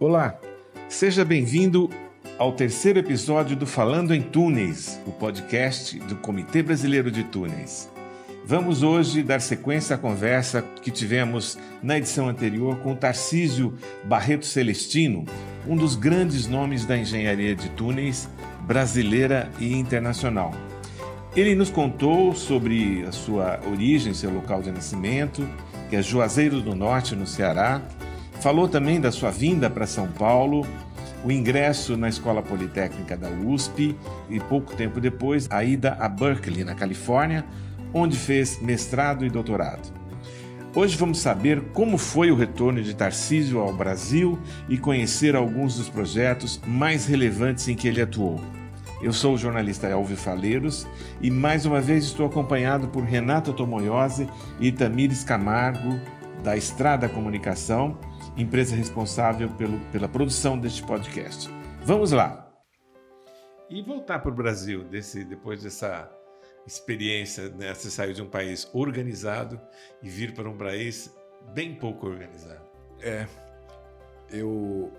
Olá, seja bem-vindo ao terceiro episódio do Falando em Túneis, o podcast do Comitê Brasileiro de Túneis. Vamos hoje dar sequência à conversa que tivemos na edição anterior com Tarcísio Barreto Celestino, um dos grandes nomes da engenharia de túneis brasileira e internacional. Ele nos contou sobre a sua origem, seu local de nascimento, que é Juazeiro do Norte, no Ceará. Falou também da sua vinda para São Paulo, o ingresso na Escola Politécnica da USP e pouco tempo depois a ida a Berkeley, na Califórnia, onde fez mestrado e doutorado. Hoje vamos saber como foi o retorno de Tarcísio ao Brasil e conhecer alguns dos projetos mais relevantes em que ele atuou. Eu sou o jornalista Elvio Faleiros e mais uma vez estou acompanhado por Renata Tomoyose e Tamires Camargo, da Estrada Comunicação, empresa responsável pelo, pela produção deste podcast. Vamos lá! E voltar para o Brasil desse, depois dessa experiência, né? Você saiu de um país organizado e vir para um país bem pouco organizado. É, eu.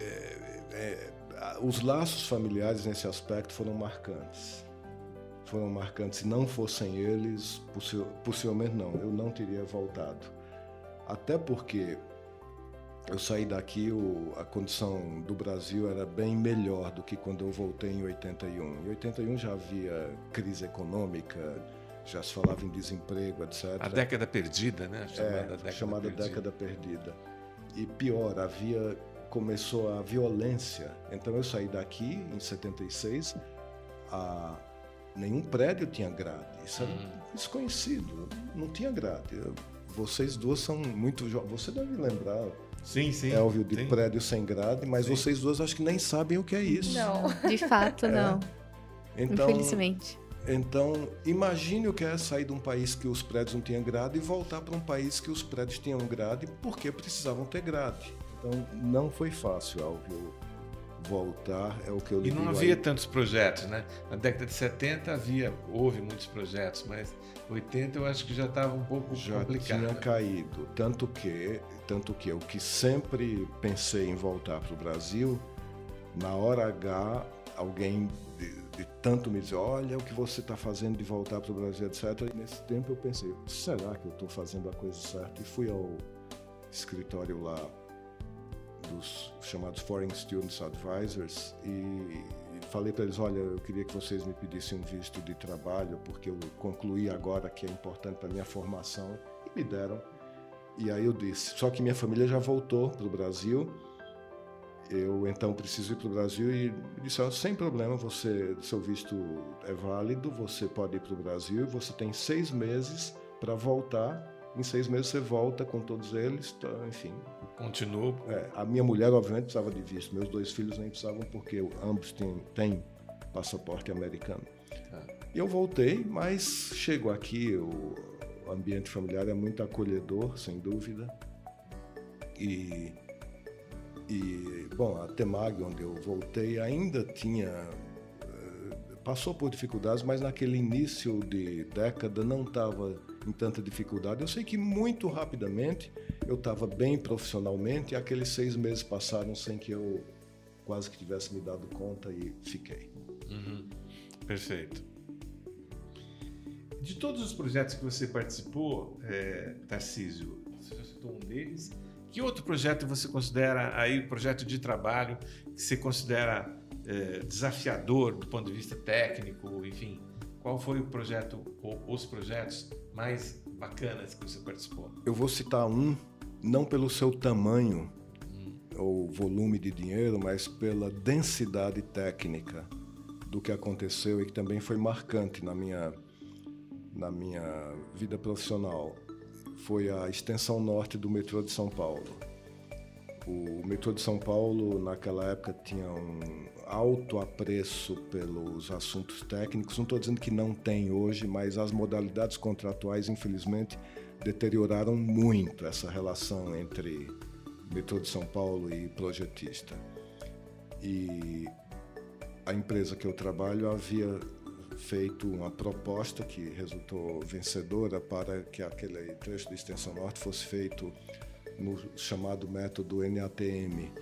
É, é, os laços familiares nesse aspecto foram marcantes. Foram marcantes. Se não fossem eles, possivelmente não, eu não teria voltado. Até porque eu saí daqui, o, a condição do Brasil era bem melhor do que quando eu voltei em 81. Em 81 já havia crise econômica, já se falava em desemprego, etc. A década perdida, né? A chamada, é, década, chamada perdida. década perdida. E pior, havia começou a violência. Então eu saí daqui em 76, a, nenhum prédio tinha grade. Isso era uhum. desconhecido, não tinha grade. Vocês duas são muito jovens. Você deve lembrar Sim, sim. Elvio, de sim. prédio sem grade, mas sim. vocês duas acho que nem sabem o que é isso. Não, de fato é. não. Então, Infelizmente. Então, imagine o que é sair de um país que os prédios não tinham grade e voltar para um país que os prédios tinham grade porque precisavam ter grade. Então, não foi fácil, Elvio voltar é o que eu E não havia aí. tantos projetos, né? Na década de 70 havia, houve muitos projetos, mas 80 eu acho que já estava um pouco já complicado. Já tinha caído, tanto que, tanto que eu que sempre pensei em voltar para o Brasil, na hora H alguém de, de tanto me dizer, olha o que você está fazendo de voltar para o Brasil, etc. E nesse tempo eu pensei, será que eu estou fazendo a coisa certa? E fui ao escritório lá dos chamados Foreign Students Advisors e, falei para eles, olha, eu queria que vocês me pedissem um visto de trabalho porque eu concluí agora que é importante para minha formação e me deram. E aí eu disse, só que minha família já voltou para o Brasil, eu então preciso ir para o Brasil e disse, sem problema, você, seu visto é válido, você pode ir para o Brasil, você tem seis meses para voltar, em seis meses você volta com todos eles, tá, enfim, Continuou? É, a minha mulher, obviamente, precisava de visto. Meus dois filhos nem precisavam, porque ambos têm, têm passaporte americano. Ah. E eu voltei, mas chego aqui, o ambiente familiar é muito acolhedor, sem dúvida. E, e bom, a Temag, onde eu voltei, ainda tinha eh, passou por dificuldades, mas naquele início de década não estava em tanta dificuldade. Eu sei que muito rapidamente eu estava bem profissionalmente e aqueles seis meses passaram sem que eu quase que tivesse me dado conta e fiquei. Uhum. Perfeito. De todos os projetos que você participou, é, Tarcísio, você já citou um deles. Que outro projeto você considera aí projeto de trabalho que você considera é, desafiador do ponto de vista técnico, enfim? Qual foi o projeto ou os projetos mais bacanas que você participou? Eu vou citar um, não pelo seu tamanho ou volume de dinheiro, mas pela densidade técnica do que aconteceu e que também foi marcante na minha na minha vida profissional. Foi a extensão norte do metrô de São Paulo. O metrô de São Paulo, naquela época, tinha um alto apreço pelos assuntos técnicos. Não estou dizendo que não tem hoje, mas as modalidades contratuais, infelizmente, deterioraram muito essa relação entre metrô de São Paulo e projetista. E a empresa que eu trabalho havia feito uma proposta que resultou vencedora para que aquele trecho de extensão norte fosse feito no chamado método NATM,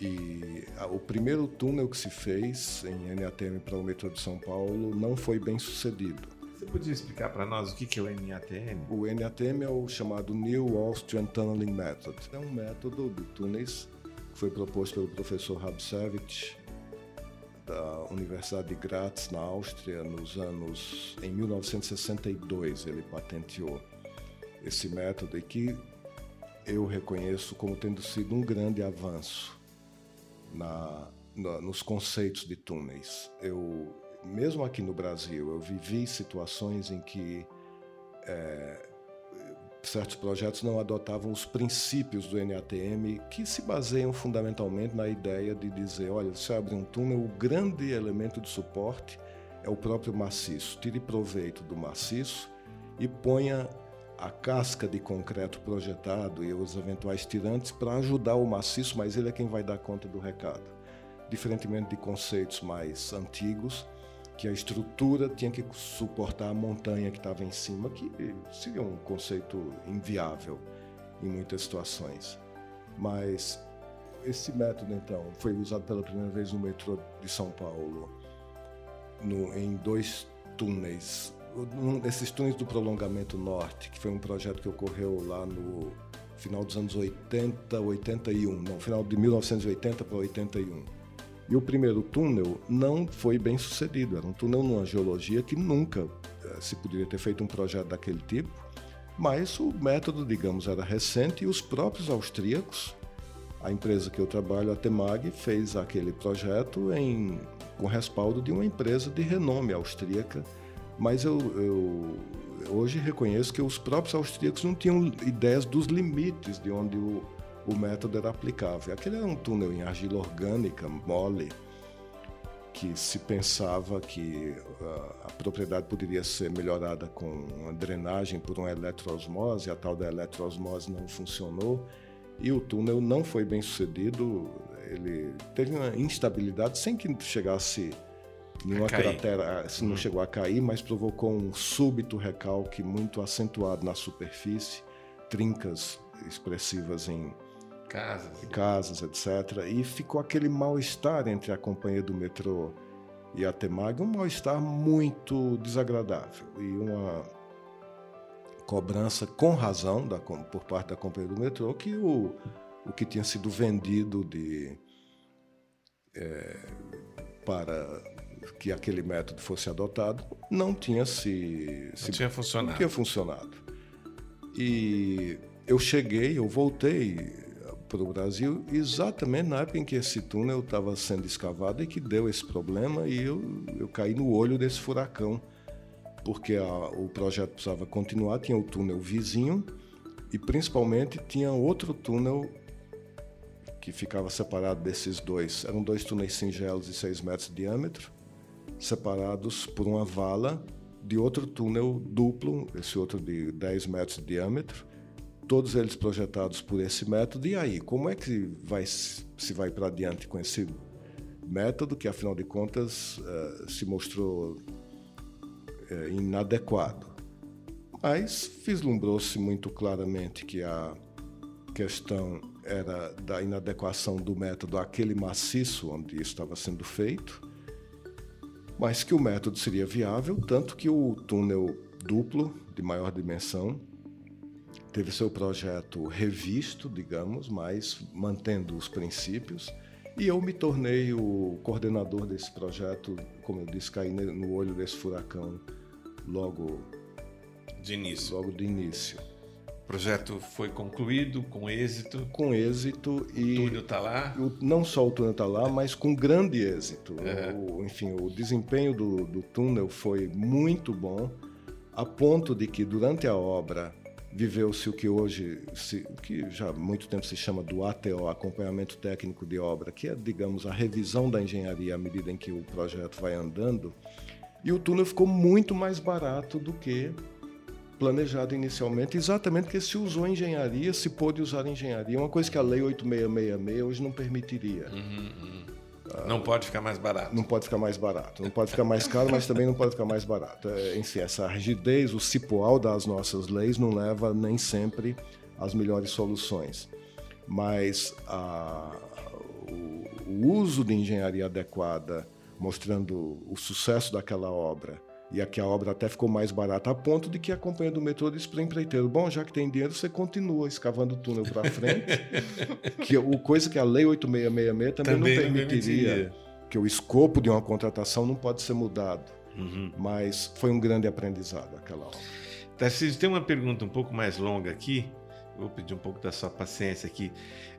E o primeiro túnel que se fez em NATM para o metrô de São Paulo não foi bem sucedido. Você podia explicar para nós o que é o NATM? O NATM é o chamado New Austrian Tunneling Method. É um método de túneis que foi proposto pelo professor Habsevich da Universidade de Graz, na Áustria, nos anos em 1962 ele patenteou esse método e que eu reconheço como tendo sido um grande avanço na, na, nos conceitos de túneis. Eu, mesmo aqui no Brasil, eu vivi situações em que é, certos projetos não adotavam os princípios do NATM, que se baseiam fundamentalmente na ideia de dizer: olha, você abre um túnel, o grande elemento de suporte é o próprio maciço. Tire proveito do maciço e ponha a casca de concreto projetado e os eventuais tirantes para ajudar o maciço, mas ele é quem vai dar conta do recado. Diferentemente de conceitos mais antigos, que a estrutura tinha que suportar a montanha que estava em cima, que seria um conceito inviável em muitas situações. Mas esse método, então, foi usado pela primeira vez no metrô de São Paulo, no, em dois túneis desses túneis do prolongamento norte, que foi um projeto que ocorreu lá no final dos anos 80, 81, não, final de 1980 para 81. E o primeiro túnel não foi bem sucedido, era um túnel numa geologia que nunca eh, se poderia ter feito um projeto daquele tipo, mas o método, digamos, era recente e os próprios austríacos, a empresa que eu trabalho, a Temag, fez aquele projeto em, com respaldo de uma empresa de renome austríaca mas eu, eu hoje reconheço que os próprios austríacos não tinham ideias dos limites de onde o, o método era aplicável. Aquele era um túnel em argila orgânica, mole, que se pensava que uh, a propriedade poderia ser melhorada com uma drenagem por uma eletroosmose, a tal da eletroosmose não funcionou e o túnel não foi bem sucedido, ele teve uma instabilidade sem que chegasse Nenhuma cratera ah, não uhum. chegou a cair, mas provocou um súbito recalque muito acentuado na superfície, trincas expressivas em casas, casas etc. E ficou aquele mal-estar entre a companhia do metrô e a Temag, um mal-estar muito desagradável e uma cobrança com razão da, por parte da companhia do metrô que o, o que tinha sido vendido de é, para que aquele método fosse adotado, não tinha se, não se tinha funcionado. Não tinha funcionado. E eu cheguei, eu voltei para o Brasil exatamente na época em que esse túnel estava sendo escavado e que deu esse problema e eu, eu caí no olho desse furacão porque a, o projeto precisava continuar, tinha o túnel vizinho e principalmente tinha outro túnel que ficava separado desses dois. Eram dois túneis singelos de 6 metros de diâmetro separados por uma vala de outro túnel duplo, esse outro de 10 metros de diâmetro, todos eles projetados por esse método. E aí, como é que vai, se vai para adiante com esse método que, afinal de contas, uh, se mostrou uh, inadequado? Mas vislumbrou-se muito claramente que a questão era da inadequação do método àquele maciço onde estava sendo feito mas que o método seria viável, tanto que o túnel duplo de maior dimensão teve seu projeto revisto, digamos, mas mantendo os princípios. E eu me tornei o coordenador desse projeto, como eu disse, caí no olho desse furacão logo de início. Logo de início. O projeto foi concluído com êxito. Com êxito e. O túnel está lá? O, não só o túnel está lá, mas com grande êxito. O, enfim, o desempenho do, do túnel foi muito bom, a ponto de que durante a obra viveu-se o que hoje, se, que já há muito tempo se chama do ATO, Acompanhamento Técnico de Obra, que é, digamos, a revisão da engenharia à medida em que o projeto vai andando. E o túnel ficou muito mais barato do que planejado inicialmente, exatamente porque se usou engenharia, se pôde usar engenharia, uma coisa que a Lei 8666 hoje não permitiria. Uhum, uhum. Não pode ficar mais barato. Não pode ficar mais barato. Não pode ficar mais caro, mas também não pode ficar mais barato. É, enfim, essa rigidez, o cipoal das nossas leis não leva nem sempre às melhores soluções. Mas a, o o uso de engenharia adequada, mostrando o sucesso daquela obra, e aqui a obra até ficou mais barata, a ponto de que a companhia do metrô disse para o empreiteiro: bom, já que tem dinheiro, você continua escavando o túnel para frente, que o coisa que a Lei 8666 também, também não permitiria, permitiria, que o escopo de uma contratação não pode ser mudado. Uhum. Mas foi um grande aprendizado aquela obra. Tarcísio, tem uma pergunta um pouco mais longa aqui. Vou pedir um pouco da sua paciência aqui.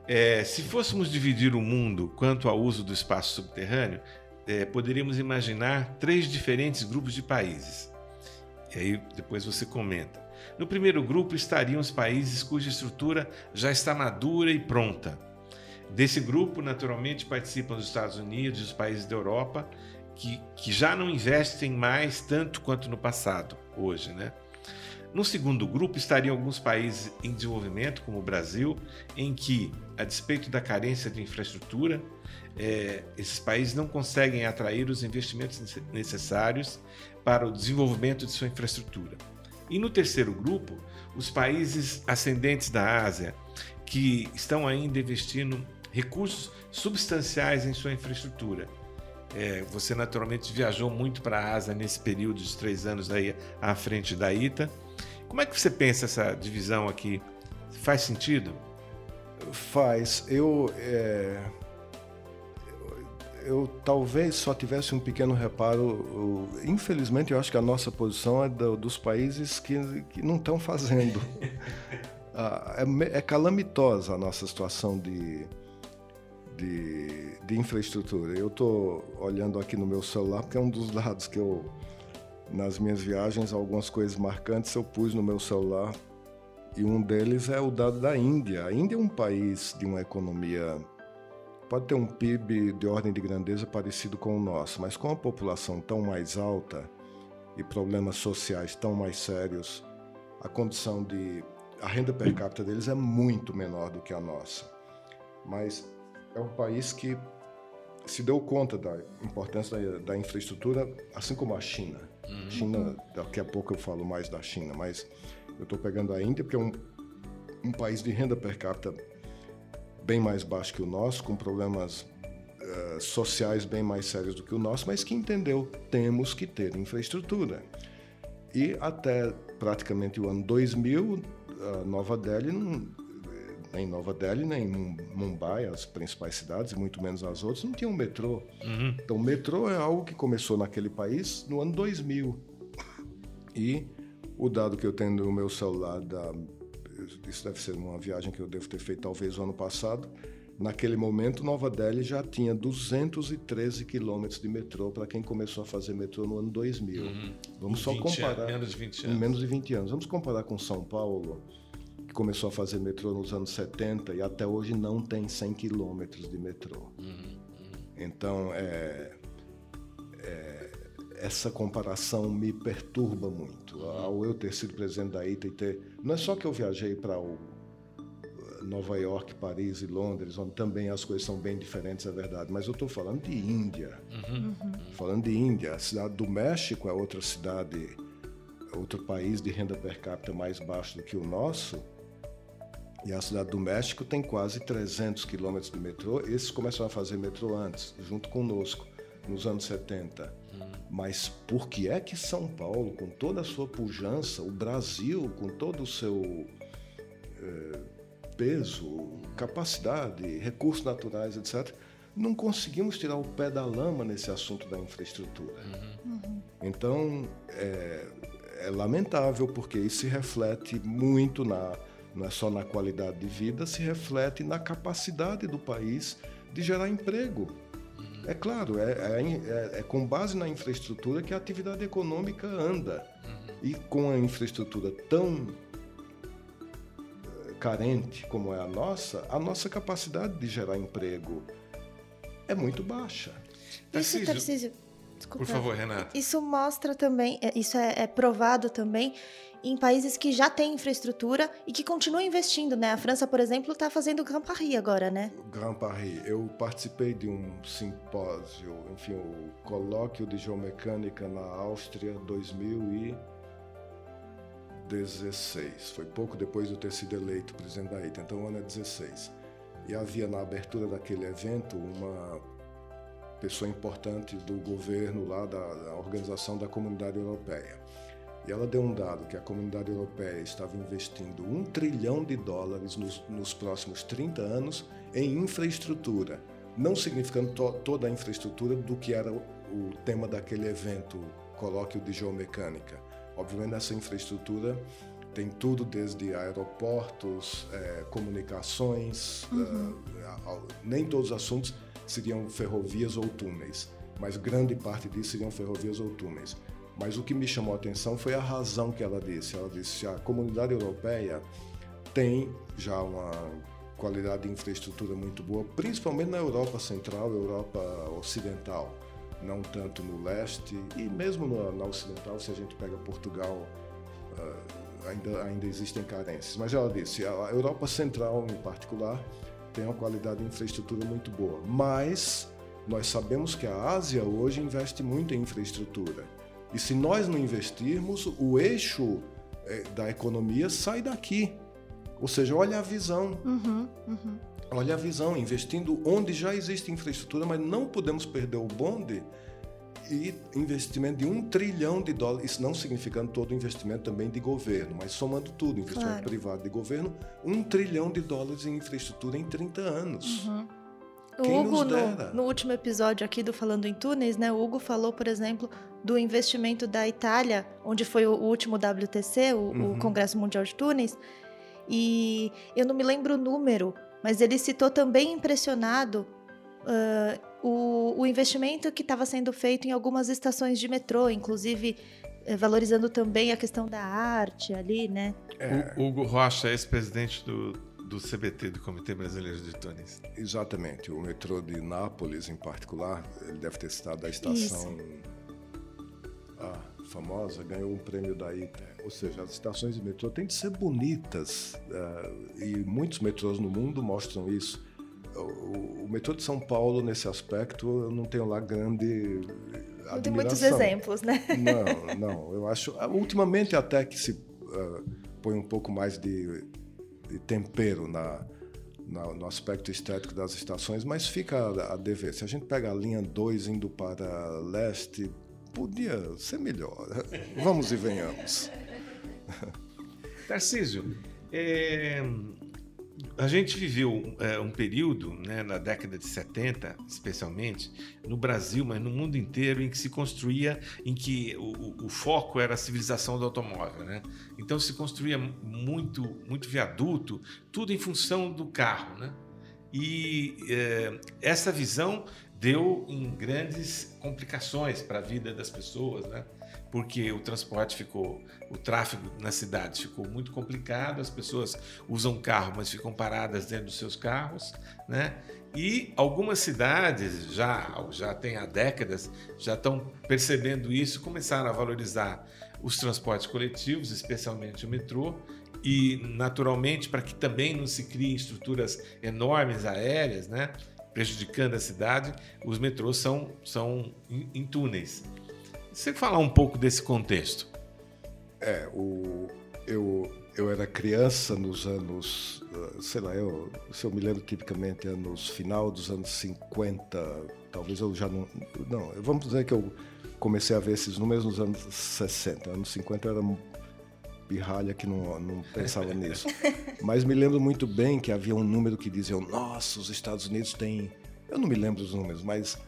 É, se fôssemos dividir o mundo quanto ao uso do espaço subterrâneo, é, poderíamos imaginar três diferentes grupos de países. E aí depois você comenta. No primeiro grupo estariam os países cuja estrutura já está madura e pronta. Desse grupo, naturalmente, participam os Estados Unidos e os países da Europa, que, que já não investem mais tanto quanto no passado, hoje, né? No segundo grupo estariam alguns países em desenvolvimento, como o Brasil, em que, a despeito da carência de infraestrutura, é, esses países não conseguem atrair os investimentos necessários para o desenvolvimento de sua infraestrutura. E no terceiro grupo, os países ascendentes da Ásia, que estão ainda investindo recursos substanciais em sua infraestrutura. É, você naturalmente viajou muito para a Ásia nesse período de três anos aí à frente da ITA. Como é que você pensa essa divisão aqui? Faz sentido? Faz. Eu, é, eu talvez só tivesse um pequeno reparo. Infelizmente, eu acho que a nossa posição é do, dos países que, que não estão fazendo. Ah, é, é, calamitosa a nossa situação de, de, de infraestrutura. Eu estou olhando aqui no meu celular, porque é um dos dados que eu, nas minhas viagens, algumas coisas marcantes eu pus no meu celular. E um deles é o dado da Índia. A Índia é um país de uma economia pode ter um PIB de ordem de grandeza parecido com o nosso, mas com a população tão mais alta e problemas sociais tão mais sérios, a condição de a renda per capita deles é muito menor do que a nossa. Mas é um país que se deu conta da importância da, da infraestrutura, assim como a China. Uhum. China, daqui a pouco eu falo mais da China, mas eu estou pegando a Índia porque é um, um país de renda per capita bem mais baixo que o nosso, com problemas uh, sociais bem mais sérios do que o nosso, mas que entendeu temos que ter infraestrutura. E até praticamente o ano 2000, Nova Delhi não, nem Nova Delhi, nem Mumbai, as principais cidades, e muito menos as outras, não tinham metrô. Uhum. Então, o metrô é algo que começou naquele país no ano 2000. E o dado que eu tenho no meu celular da isso deve ser uma viagem que eu devo ter feito talvez o ano passado. Naquele momento, Nova Delhi já tinha 213 quilômetros de metrô para quem começou a fazer metrô no ano 2000. Uhum. Vamos só comparar. Anos, menos de 20 anos. Em menos de 20 anos. Vamos comparar com São Paulo, começou a fazer metrô nos anos 70 e até hoje não tem 100 quilômetros de metrô. Uhum. Uhum. Então, é, é essa comparação me perturba muito. Ao eu ter sido presidente da ITA e ter. Não é só que eu viajei para o Nova York, Paris e Londres, onde também as coisas são bem diferentes, é verdade, mas eu estou falando de Índia. Uhum. Falando de Índia. A cidade do México é outra cidade, outro país de renda per capita mais baixo do que o nosso. E a cidade do México tem quase 300 quilômetros de metrô. Esses começaram a fazer metrô antes, junto conosco, nos anos 70. Mas por que é que São Paulo, com toda a sua pujança, o Brasil, com todo o seu é, peso, capacidade, recursos naturais, etc., não conseguimos tirar o pé da lama nesse assunto da infraestrutura. Uhum. Então, é, é, lamentável, porque isso se reflete muito na, não é só na qualidade de vida, se reflete na capacidade do país de gerar emprego. É claro, é, é, é, é, com base na infraestrutura que a atividade econômica anda. E com a infraestrutura tão eh, carente como é a nossa, a nossa capacidade de gerar emprego é muito baixa. Isso, Tarcísio, desculpa. Por favor, Renata. Isso mostra também, é, isso é, é provado também em países que já têm infraestrutura e que continuam investindo, né? A França, por exemplo, está fazendo Grand Paris agora, né? Grand Paris. Eu participei de um simpósio, enfim, o colóquio de geomecânica na Áustria 2016. Foi pouco depois de eu ter sido eleito presidente da ITA, então o ano é 16. e havia na abertura daquele evento uma pessoa importante do governo lá da, da organização da Comunidade Europeia. E ela deu um dado que a comunidade europeia estava investindo um trilhão de dólares nos, nos próximos 30 anos em infraestrutura, não significando to, toda a infraestrutura do que era o, o tema daquele evento, colóquio de geomecânica. Obviamente, essa infraestrutura tem tudo desde aeroportos, é, comunicações, uhum. uh, nem todos os assuntos seriam ferrovias ou túneis, mas grande parte disso seriam ferrovias ou túneis. Mas o que me chamou a atenção foi a razão que ela disse. Ela disse a comunidade europeia tem já uma qualidade de infraestrutura muito boa, principalmente na Europa Central, Europa Ocidental, não tanto no leste e mesmo na, na Ocidental, se a gente pega Portugal, uh, ainda, ainda existem carências. Mas ela disse, a Europa Central em particular tem uma qualidade de infraestrutura muito boa, mas nós sabemos que a Ásia hoje investe muito em infraestrutura e se nós não investirmos, o eixo é, da economia sai daqui. Ou seja, olha a visão. Uhum, uhum. Olha a visão, investindo onde já existe infraestrutura, mas não podemos perder o bonde e investimento de um trilhão de dólares, isso não significando todo o investimento também de governo, mas somando tudo, investimento claro. privado de governo, um trilhão de dólares em infraestrutura em 30 anos. Uhum. O Hugo, no, no, último episódio aqui do Falando em Túneis, né, o Hugo falou, por exemplo, do investimento da Itália, onde foi o, último WTC, o, uhum. o, Congresso Mundial de Túneis, e eu não me lembro o número, mas ele citou também impressionado uh, o, o, investimento que estava sendo feito em algumas estações de metrô, inclusive uh, valorizando também a questão da arte ali, né? É. O Hugo Rocha, ex-presidente do, do CBT, do Comitê Brasileiro de Túneis. Exatamente. O metrô de Nápoles, em particular, ele deve ter citado a estação a famosa, ganhou um prêmio da ITA. Ou seja, as estações de metrô têm de ser bonitas. Uh, e muitos metrôs no mundo mostram isso. O, o, metrô de São Paulo, nesse aspecto, eu não tenho lá grande admiração. Não tem muitos exemplos, né? Não, não. Eu acho... Ultimamente até que se uh, põe um pouco mais de tempero na, na, no aspecto estético das estações, mas fica a, a dever. Se a gente pega a linha 2 indo para leste, podia ser melhor. Vamos e venhamos. Tarcísio, é, a gente viveu é, um período, né, na década de 70, especialmente, no Brasil, mas no mundo inteiro, em que se construía, em que o, o foco era a civilização do automóvel. Né? Então se construía muito, muito viaduto, tudo em função do carro. Né? E é, essa visão deu em grandes complicações para a vida das pessoas, né? Porque o transporte ficou, o tráfego nas cidades ficou muito complicado, as pessoas usam carro, mas ficam paradas dentro dos seus carros, né? E algumas cidades já já tem há décadas já estão percebendo isso, começaram a valorizar os transportes coletivos, especialmente o metrô, e naturalmente para que também não se criem estruturas enormes aéreas, né? prejudicando a cidade, os metrôs são, são em, túneis. Você falar um pouco desse contexto? É, o, eu, eu era criança nos anos, ah, sei lá, eu, se eu me lembro tipicamente, anos final dos anos 50, talvez eu já não. Não, vamos dizer que eu comecei a ver esses números nos anos 60. Anos 50 eu era pirralha que não, não pensava nisso. Mas me lembro muito bem que havia um número que dizia: nossa, os Estados Unidos têm. Eu não me lembro dos números, mas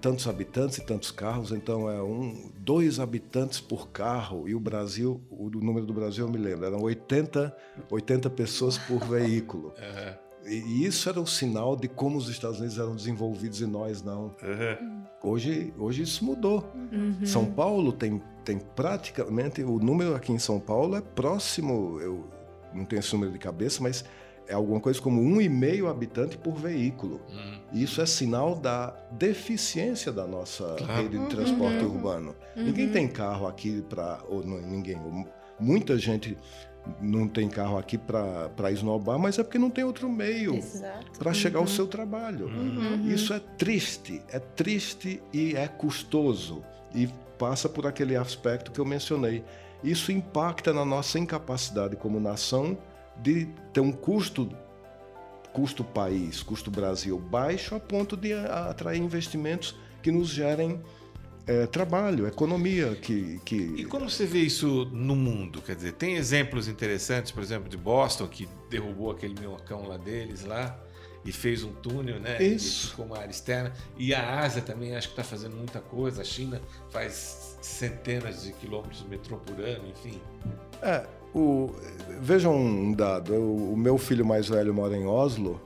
tantos habitantes e tantos carros, então é um, dois habitantes por carro, e o Brasil, o, número do Brasil eu me lembro, eram 80, 80 pessoas por veículo. Uhum. E, e, isso era o sinal de como os Estados Unidos eram desenvolvidos e nós não. Uhum. Hoje, hoje isso mudou. Uhum. São Paulo tem, tem praticamente, o número aqui em São Paulo é próximo, eu não tenho esse número de cabeça, mas é alguma coisa como um e meio habitante por veículo. Uhum. Isso é sinal da deficiência da nossa claro. rede de transporte uhum. urbano. Uhum. Ninguém tem carro aqui para ou não, ninguém, muita gente não tem carro aqui para esnobar, mas é porque não tem outro meio para chegar ao uhum. seu trabalho. Uhum. Isso é triste, é triste e é custoso e passa por aquele aspecto que eu mencionei. Isso impacta na nossa incapacidade como nação de ter um custo custo país, custo Brasil baixo, a ponto de atrair investimentos que nos gerem é, trabalho, economia. Que, que... E como você vê isso no mundo? Quer dizer, tem exemplos interessantes, por exemplo, de Boston, que derrubou aquele minhocão lá deles lá e fez um túnel, né? Isso. Com uma área externa. E a Ásia também acho que está fazendo muita coisa. A China faz centenas de quilômetros de metrô por ano, enfim. É, o, vejam um dado. O, o meu filho mais velho mora em Oslo.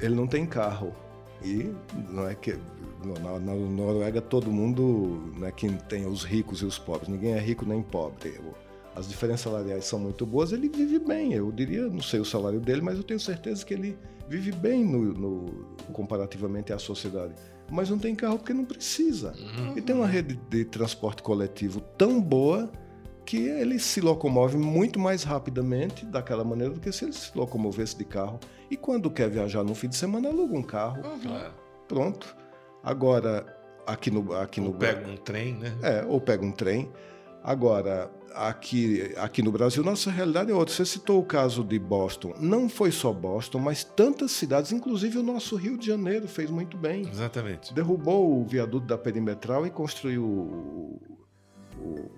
Ele não tem carro. E não é que na, na Noruega todo mundo, né, quem tem os ricos e os pobres, ninguém é rico nem pobre. As diferenças salariais são muito boas, ele vive bem. Eu diria, não sei o salário dele, mas eu tenho certeza que ele vive bem no, no comparativamente à sociedade. Mas não tem carro porque não precisa. Uhum. E tem uma rede de transporte coletivo tão boa que ele se locomove muito mais rapidamente daquela maneira do que se ele se locomovesse de carro. E quando quer viajar no fim de semana, aluga um carro. Uhum. Pronto. Agora, aqui no. Aqui ou no, pega um trem, né? É, ou pega um trem. Agora, aqui, aqui no Brasil, nossa realidade é outra. Você citou o caso de Boston. Não foi só Boston, mas tantas cidades, inclusive o nosso Rio de Janeiro, fez muito bem. Exatamente. Derrubou o viaduto da Perimetral e construiu o, o,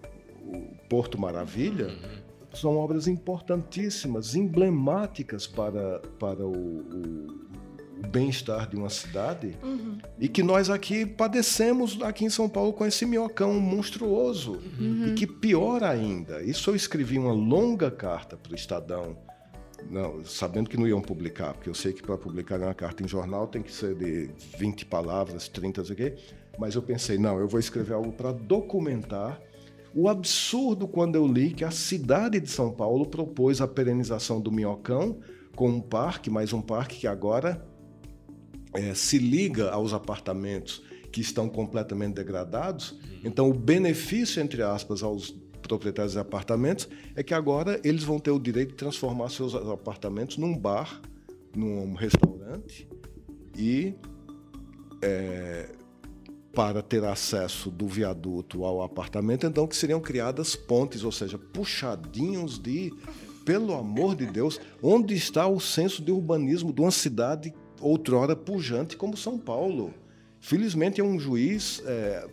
o Porto Maravilha. Uhum. São obras importantíssimas, emblemáticas para, para o, o o bem-estar de uma cidade uhum. e que nós aqui padecemos aqui em São Paulo com esse minhocão monstruoso uhum. e que pior ainda. Isso eu escrevi uma longa carta para o Estadão, não, sabendo que não iam publicar, porque eu sei que para publicar uma carta em jornal tem que ser de 20 palavras, 30, não sei o quê. Mas eu pensei, não, eu vou escrever algo para documentar o absurdo quando eu li que a cidade de São Paulo propôs a perenização do minhocão com um parque, mais um parque que agora é, se liga aos apartamentos que estão completamente degradados, então o benefício, entre aspas, aos proprietários de apartamentos é que agora eles vão ter o direito de transformar seus apartamentos num bar, num restaurante e é, para ter acesso do viaduto ao apartamento, então que seriam criadas pontes, ou seja, puxadinhos de, pelo amor de Deus, onde está o senso de urbanismo de uma cidade outrora pujante como São Paulo. Felizmente um juiz é,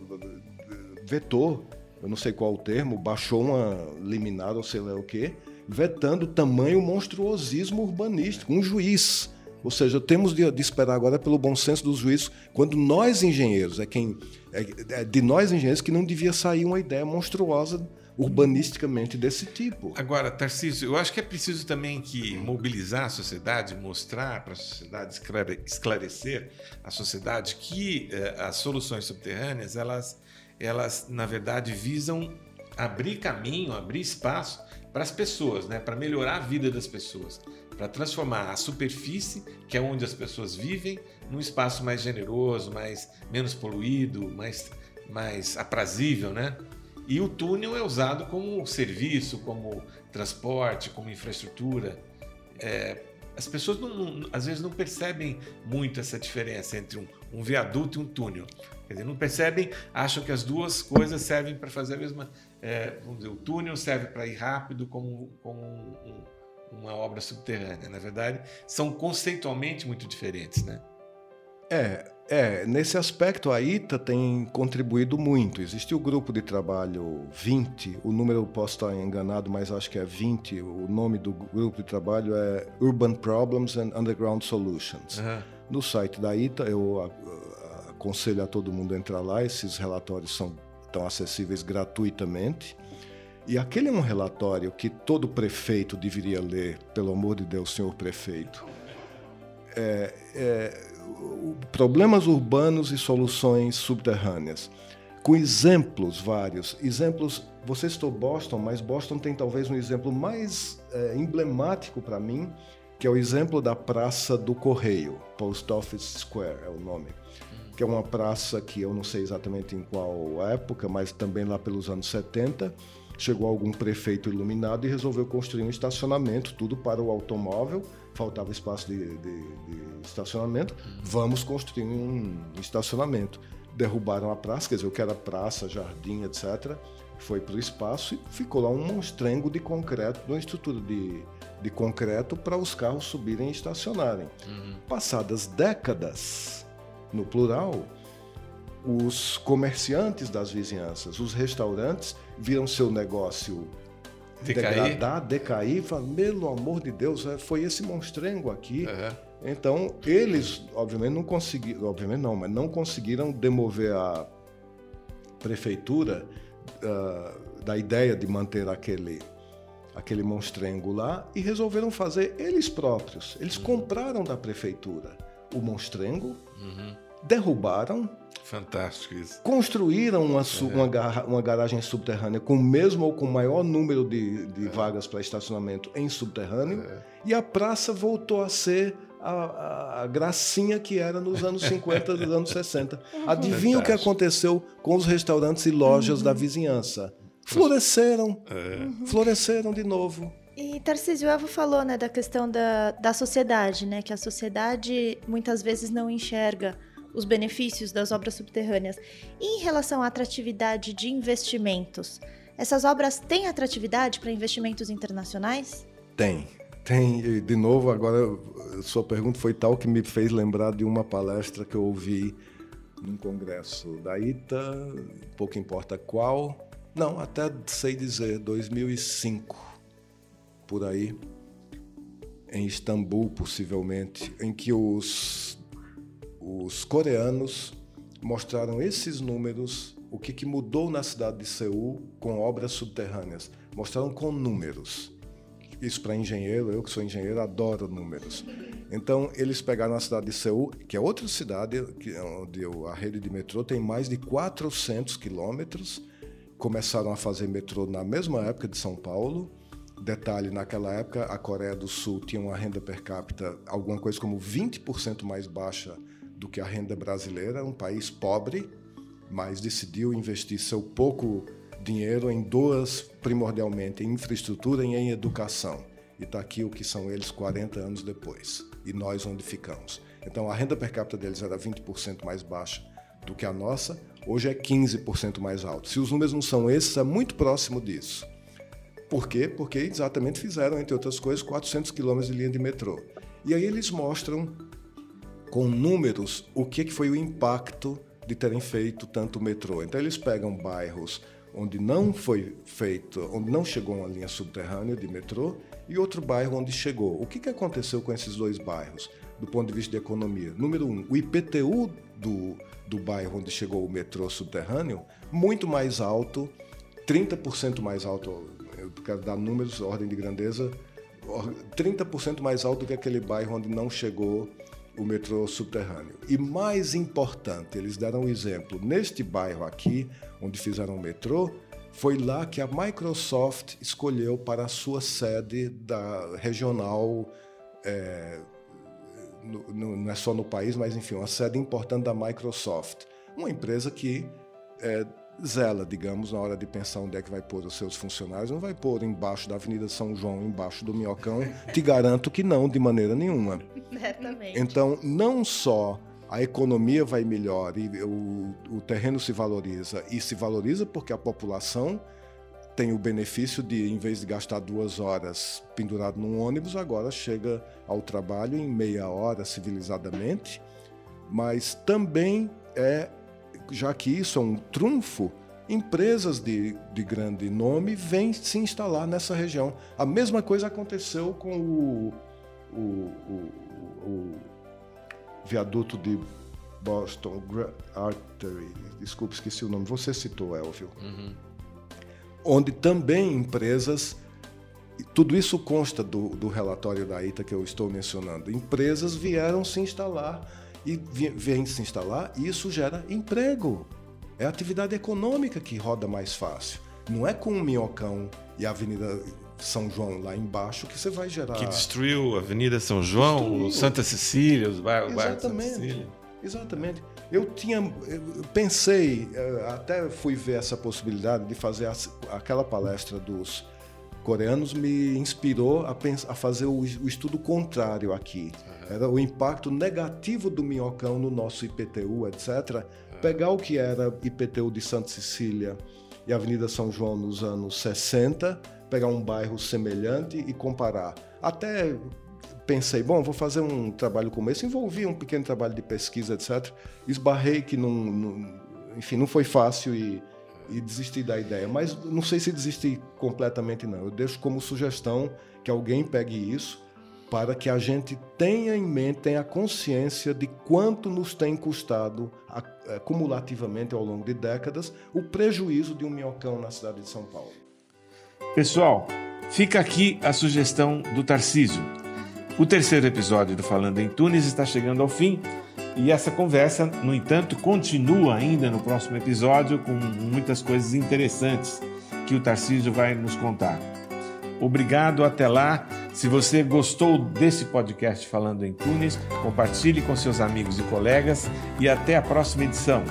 vetou, eu não sei qual o termo, baixou uma liminar ou sei lá o quê, vetando tamanho monstruosismo urbanístico. Um juiz. Ou seja, temos de, de, esperar agora pelo bom senso dos juízes, quando nós engenheiros, é quem é, é de nós engenheiros que não devia sair uma ideia monstruosa urbanisticamente desse tipo. Agora, Tarcísio, eu acho que é preciso também que mobilizar a sociedade, mostrar para a sociedade, esclarecer a sociedade que eh, as soluções subterrâneas, elas, elas, na verdade, visam abrir caminho, abrir espaço para as pessoas, né? para melhorar a vida das pessoas, para transformar a superfície, que é onde as pessoas vivem, num espaço mais generoso, mais menos poluído, mais, mais aprazível, né? E o túnel é usado como serviço, como transporte, como infraestrutura. É, as pessoas não, não, às vezes não percebem muito essa diferença entre um, um, viaduto e um túnel. Quer dizer, não percebem, acham que as duas coisas servem para fazer a mesma. É, vamos dizer, o túnel serve para ir rápido como, como um, uma obra subterrânea. Na verdade, são conceitualmente muito diferentes, né? É, é, nesse aspecto a ITA tem contribuído muito. Existe o grupo de trabalho 20, o número posso estar enganado, mas acho que é 20. O nome do grupo de trabalho é Urban Problems and Underground Solutions. Uhum. No site da ITA, eu aconselho a todo mundo a entrar lá, esses relatórios são tão acessíveis gratuitamente. E aquele é um relatório que todo prefeito deveria ler, pelo amor de Deus, senhor prefeito. É, é, problemas urbanos e soluções subterrâneas, com exemplos vários. Exemplos, você citou Boston, mas Boston tem talvez um exemplo mais é, emblemático para mim, que é o exemplo da Praça do Correio, Post Office Square é o nome, que é uma praça que eu não sei exatamente em qual época, mas também lá pelos anos 70, chegou algum prefeito iluminado e resolveu construir um estacionamento, tudo para o automóvel, faltava espaço de, de, de estacionamento, vamos construir um estacionamento. Derrubaram a praça, quer dizer, o que era praça, jardim, etc., foi para o espaço e ficou lá um monstrengo de concreto, uma estrutura de de concreto para os carros subirem e estacionarem. Uhum. Passadas décadas, no plural, os comerciantes das vizinhanças, os restaurantes, viram seu negócio decair. degradar, decair, falaram, pelo amor de Deus, é, foi esse monstrengo aqui. Uhum. Então, eles, obviamente, não conseguiram, obviamente não, mas não conseguiram demover a prefeitura uh, da ideia de manter aquele aquele monstrengo lá e resolveram fazer eles próprios. Eles uhum. compraram da prefeitura o monstrengo, uhum. Derrubaram. Fantástico isso. Construíram uma, uma, uma, garagem subterrânea com o mesmo ou com maior número de, de é. vagas para estacionamento em subterrâneo é. e a praça voltou a ser a, a, gracinha que era nos anos 50 e anos 60. Uhum. Adivinha o que aconteceu com os restaurantes e lojas uhum. da vizinhança? Floresceram, é. uhum. floresceram de novo. E Tarcísio Evo falou né, da questão da, da sociedade, né, que a sociedade muitas vezes não enxerga os benefícios das obras subterrâneas. E em relação à atratividade de investimentos, essas obras têm atratividade para investimentos internacionais? Tem, tem, de novo, agora sua pergunta foi tal que me fez lembrar de uma palestra que eu ouvi num congresso da ITA, pouco importa qual, não, até sei dizer, 2005, por aí, em Istambul, possivelmente, em que os, os coreanos mostraram esses números, o que, que mudou na cidade de Seul com obras subterrâneas. Mostraram com números. Isso para engenheiro, eu que sou engenheiro, adoro números. Então, eles pegaram a cidade de Seul, que é outra cidade onde a rede de metrô tem mais de 400 quilômetros. Começaram a fazer metrô na mesma época de São Paulo. Detalhe, naquela época, a Coreia do Sul tinha uma renda per capita alguma coisa como 20% mais baixa do que a renda brasileira, um país pobre, mas decidiu investir seu pouco dinheiro em duas, primordialmente, em infraestrutura e em educação. E está aqui o que são eles 40 anos depois. E nós onde ficamos. Então a renda per capita deles era 20% mais baixa do que a nossa, hoje é 15% mais alta. Se os números não são esses, é muito próximo disso. Por quê? Porque exatamente fizeram, entre outras coisas, 400 quilômetros de linha de metrô. E aí eles mostram com números o que foi o impacto de terem feito tanto metrô. Então eles pegam bairros onde não foi feito, onde não chegou uma linha subterrânea de metrô, e outro bairro onde chegou. O que, que aconteceu com esses dois bairros, do ponto de vista de economia? Número um, o IPTU do, do bairro onde chegou o metrô subterrâneo, muito mais alto, 30% mais alto, eu quero dar números, ordem de grandeza, 30% mais alto do que aquele bairro onde não chegou o metrô subterrâneo. E mais importante, eles deram um exemplo. Neste bairro aqui, onde fizeram o metrô, foi lá que a Microsoft escolheu para a sua sede da regional, é, no, no, não é só no país, mas enfim, uma sede importante da Microsoft. Uma empresa que é, zela, digamos, na hora de pensar onde é que vai pôr os seus funcionários, não vai pôr embaixo da Avenida São João, embaixo do Minhocão. Te garanto que não, de maneira nenhuma. Exatamente. Então, não só a economia vai melhor e o, o terreno se valoriza, e se valoriza porque a população tem o benefício de, em vez de gastar duas horas pendurado num ônibus, agora chega ao trabalho em meia hora civilizadamente, mas também é já que isso é um trunfo, empresas de, de grande nome vêm se instalar nessa região. A mesma coisa aconteceu com o, o, o, o viaduto de Boston Artery, desculpe, esqueci o nome, você citou, Elvio. Uhum. Onde também empresas, tudo isso consta do, do relatório da ITA que eu estou mencionando, empresas vieram se instalar e vem se instalar, e isso gera emprego. É a atividade econômica que roda mais fácil. Não é com o Minhocão e a Avenida São João lá embaixo que você vai gerar. Que destruiu a Avenida São João, destruiu. Santa Cecília, os bairros, Exatamente. Santa Cecília. Exatamente. Eu tinha, eu pensei, eh, até fui ver essa possibilidade de fazer aquela palestra dos coreanos me inspirou a, pensar, a fazer o, o, estudo contrário aqui. Uhum. Era o impacto negativo do minhocão no nosso IPTU, etc. Uhum. Pegar o que era IPTU de Santa Cecília e Avenida São João nos anos 60, pegar um bairro semelhante e comparar. Até pensei, bom, vou fazer um trabalho como esse, envolvi um pequeno trabalho de pesquisa, etc. Esbarrei que não, não enfim, não foi fácil e, e desisti da ideia. Mas não sei se desisti completamente, não. Eu deixo como sugestão que alguém pegue isso para que a gente tenha em mente, tenha consciência de quanto nos tem custado acumulativamente ao longo de décadas o prejuízo de um minhocão na cidade de São Paulo. Pessoal, fica aqui a sugestão do Tarcísio. O terceiro episódio do Falando em Tunis está chegando ao fim e essa conversa, no entanto, continua ainda no próximo episódio com muitas coisas interessantes que o Tarcísio vai nos contar. Obrigado, até lá. Se você gostou desse podcast Falando em Tunis, compartilhe com seus amigos e colegas e até a próxima edição.